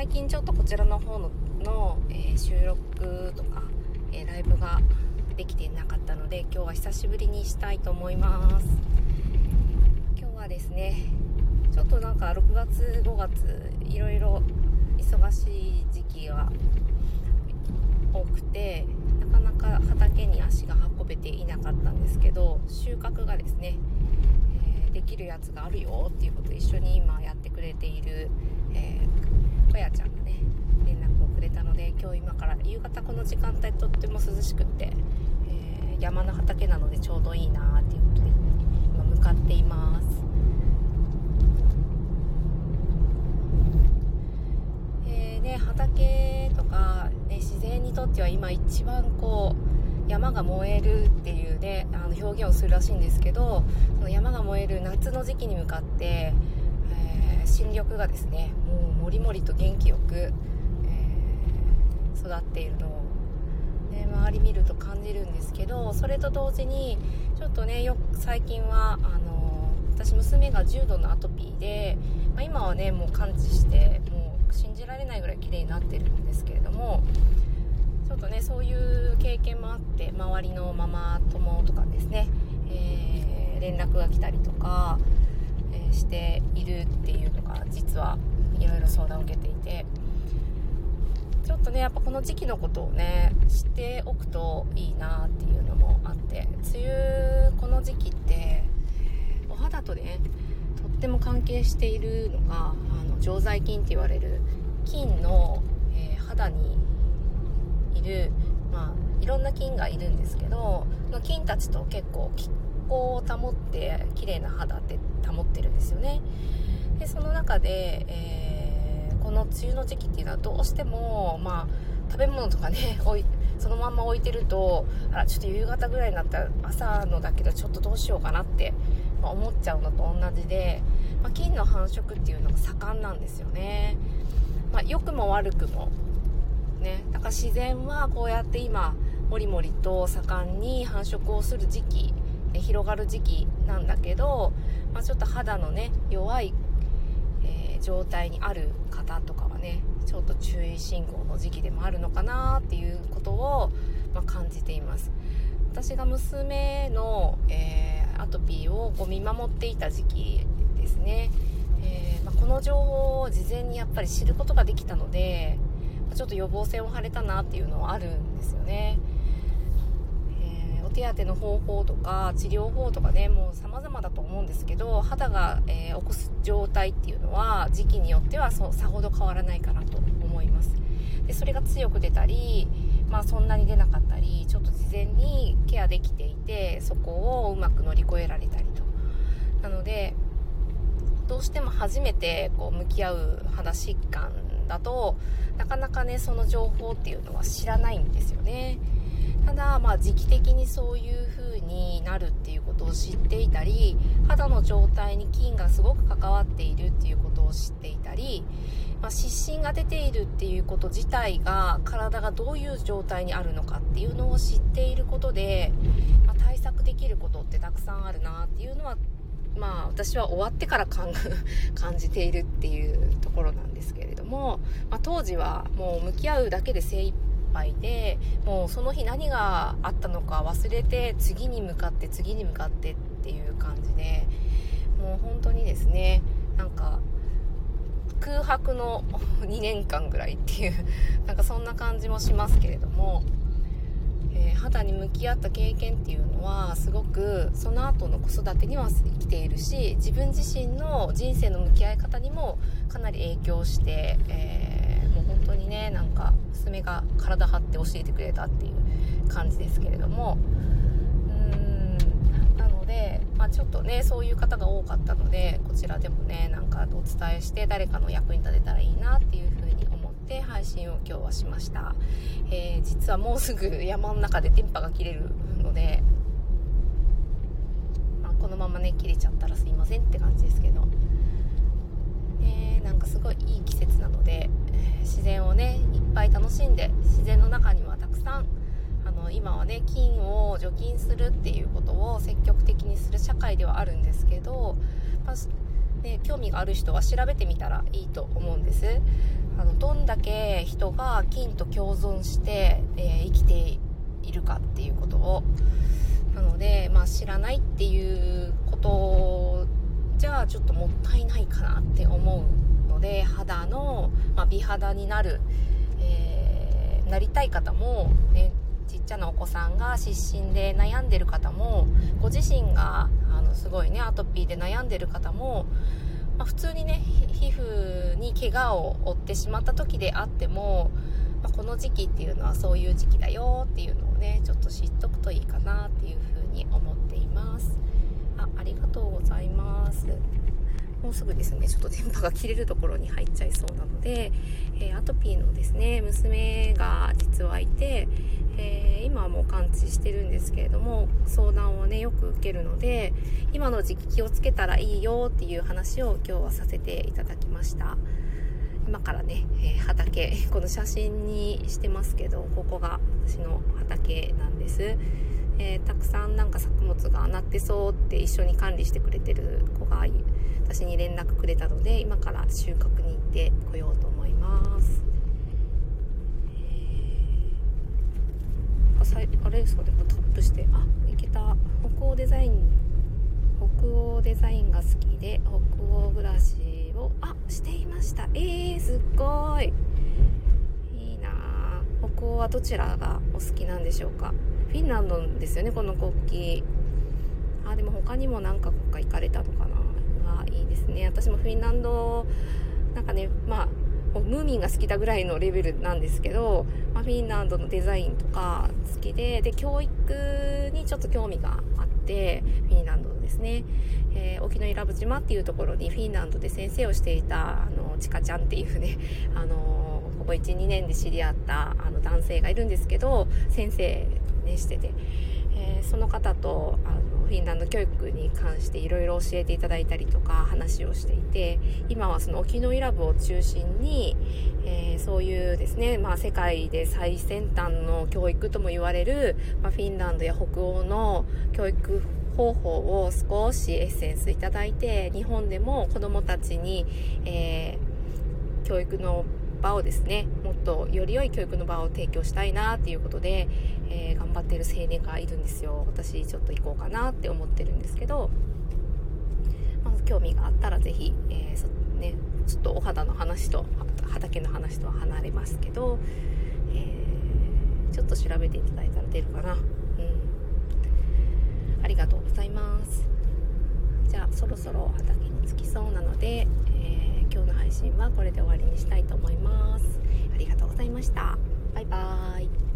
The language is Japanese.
最近ちょっとこちらの方のの、えー、収録とか、えー、ライブができてなかったので今日は久しぶりにしたいと思います。今日はですねちょっとなんか6月5月いろいろ忙しい時期が多くてなかなか畑に足が運べていなかったんですけど収穫がですね、えー、できるやつがあるよっていうことで一緒に今やってくれている、えー、小屋ちゃんがね連絡をくれたので今日今から夕方この時間帯とっても涼しくって、えー、山の畑なのでちょうどいいなっていうことで今向かっています。えーね畑とか、ね、自然にとっては今一番こう山が燃えるっていうねあの表現をするらしいんですけどその山が燃える夏の時期に向かって、えー、新緑がですねもうもりもりと元気よくえ育っているのを、ね、周り見ると感じるんですけどそれと同時にちょっとねよく最近はあの私娘が重度のアトピーで、まあ、今はねもう完治してもう信じられないぐらい綺麗になってるんですけれどもちょっとねそういう経験もあって周りのママ友とかですね、えー、連絡が来たりとか、え、しているっていうのが実はいろいろ相談を受けていて。ちょっとねやっぱこの時期のことをね知っておくといいなっていうのもあって梅雨この時期ってお肌とねとっても関係しているのがあの常在菌って言われる菌の、えー、肌にいる、まあ、いろんな菌がいるんですけど菌たちと結構気候を保って綺麗な肌って保ってるんですよねでその中で、えーこの梅雨の時期っていうのはどうしても、まあ、食べ物とかね そのまんま置いてるとあらちょっと夕方ぐらいになったら朝のだけどちょっとどうしようかなって、まあ、思っちゃうのと同じで、まあ、菌の繁殖っていうのが盛んなんですよね、まあ、良くも悪くも。ねだから自然はこうやって今もりもりと盛んに繁殖をする時期広がる時期なんだけど、まあ、ちょっと肌のね弱い状態にある方とかはねちょっと注意信号の時期でもあるのかなっていうことを、まあ、感じています。私が娘の、えー、アトピーをこう見守っていた時期ですね、えー、まあ、この情報を事前にやっぱり知ることができたのでちょっと予防線を張れたなっていうのはあるんですよね。手当の方法とか治療法とかねもう様々だと思うんですけど肌が、えー、起こす状態っていうのは時期によってはそさほど変わらないかなと思います。でそれが強く出たり、まあ、そんなに出なかったりちょっと事前にケアできていてそこをうまく乗り越えられたりと。なのでどうしても初めてこう向き合う肌疾患だとなかなかねその情報っていうのは知らないんですよね。ただ、まあ、時期的にそういう風になるっていうことを知っていたり肌の状態に菌がすごく関わっているっていうことを知っていたり、まあ、湿疹が出ているっていうこと自体が体がどういう状態にあるのかっていうのを知っていることで、まあ、対策できることってたくさんあるなっていうのはまあ私は終わってから 感じているっていうところなんですけれども、まあ、当時はもう向き合うだけで精一杯ぱいでもうその日何があったのか忘れて次に向かって次に向かってっていう感じでもう本当にですねなんか空白の2年間ぐらいっていう なんかそんな感じもしますけれども、えー、肌に向き合った経験っていうのはすごくその後の子育てには生きているし自分自身の人生の向き合い方にもかなり影響して、えー、当にねなんか娘が体張って教えてくれたっていう感じですけれども。うん。なので、まあ、ちょっとねそういう方が多かったのでこちらでもねなんかお伝えして誰かの役に立てたらいいなっていうふうに思って配信を今日はしました、えー、実はもうすぐ山の中で電波が切れるので、まあ、このままね切れちゃったらすいませんって感じですけど。えー、なんかすごいいい季節なので、自然をねいっぱい楽しんで自然の中にはたくさんあの今はね菌を除菌するっていうことを積極的にする社会ではあるんですけど、まあ、で興味がある人は調べてみたらいいと思うんです。あのどんだけ人が菌と共存して、えー、生きているかっていうことを。なので、まあ、知らないっていうことじゃあちょっともったいないかなって思うので肌の、まあ、美肌になる、えー、なりたい方も、ね、ちっちゃなお子さんが湿疹で悩んでる方もご自身があのすごいねアトピーで悩んでる方も、まあ、普通にね皮膚に怪我を負ってしまった時であっても、まあ、この時期っていうのはそういう時期だよっていうのをねちょっと知っとくといいかなっていうふうに思っています。あありがとうございます。もうすぐですね。ちょっと電波が切れるところに入っちゃいそうなので、えー、アトピーのですね娘が実はいて、えー、今はもう完治してるんですけれども相談をねよく受けるので今の時期気をつけたらいいよっていう話を今日はさせていただきました。今からね、えー、畑この写真にしてますけどここが私の畑なんです。えー、たくさんなんか作物がなってそうって一緒に管理してくれてる子が私に連絡くれたので今から収穫に行ってこようと思います、えー、あれですかねタップして。あいけた。北欧デザイン。北欧デザインが好きで北欧暮らしをあしていました。えー、すっごい。いいな北欧はどちらがお好きなんでしょうか？フィンランドですよねこの国旗。あでも他にも何か国家行かれたのかな。はいいですね。私もフィンランドなんかねまあムーミンが好きだぐらいのレベルなんですけど、まあ、フィンランドのデザインとか好きでで教育にちょっと興味があってフィンランドのですね、えー、沖永良部島っていうところにフィンランドで先生をしていたあのちかちゃんっていうねあのここ12年で知り合ったあの男性がいるんですけど先生ねしてて、えー、その方とあのフィンランド教育に関していろいろ教えていただいたりとか話をしていて今はその沖永良部を中心に、えー、そういうですね、まあ、世界で最先端の教育とも言われる、まあ、フィンランドや北欧の教育方法を少しエッセンスいただいて日本でも子どもたちに、えー、教育の場をですねもっとより良い教育の場を提供したいなっていうことで、えー、頑張ってる青年がいるんですよ。私ちょっと行こうかなって思ってるんですけどまず興味があったら是非、えーね、ちょっとお肌の話と畑の話とは離れますけど、えー、ちょっと調べていただいたら出るかな。うん。ありがとうございます。じゃあそろそろ畑に着きそうなので、今日の配信はこれで終わりにしたいと思います。ありがとうございました。バイバーイ。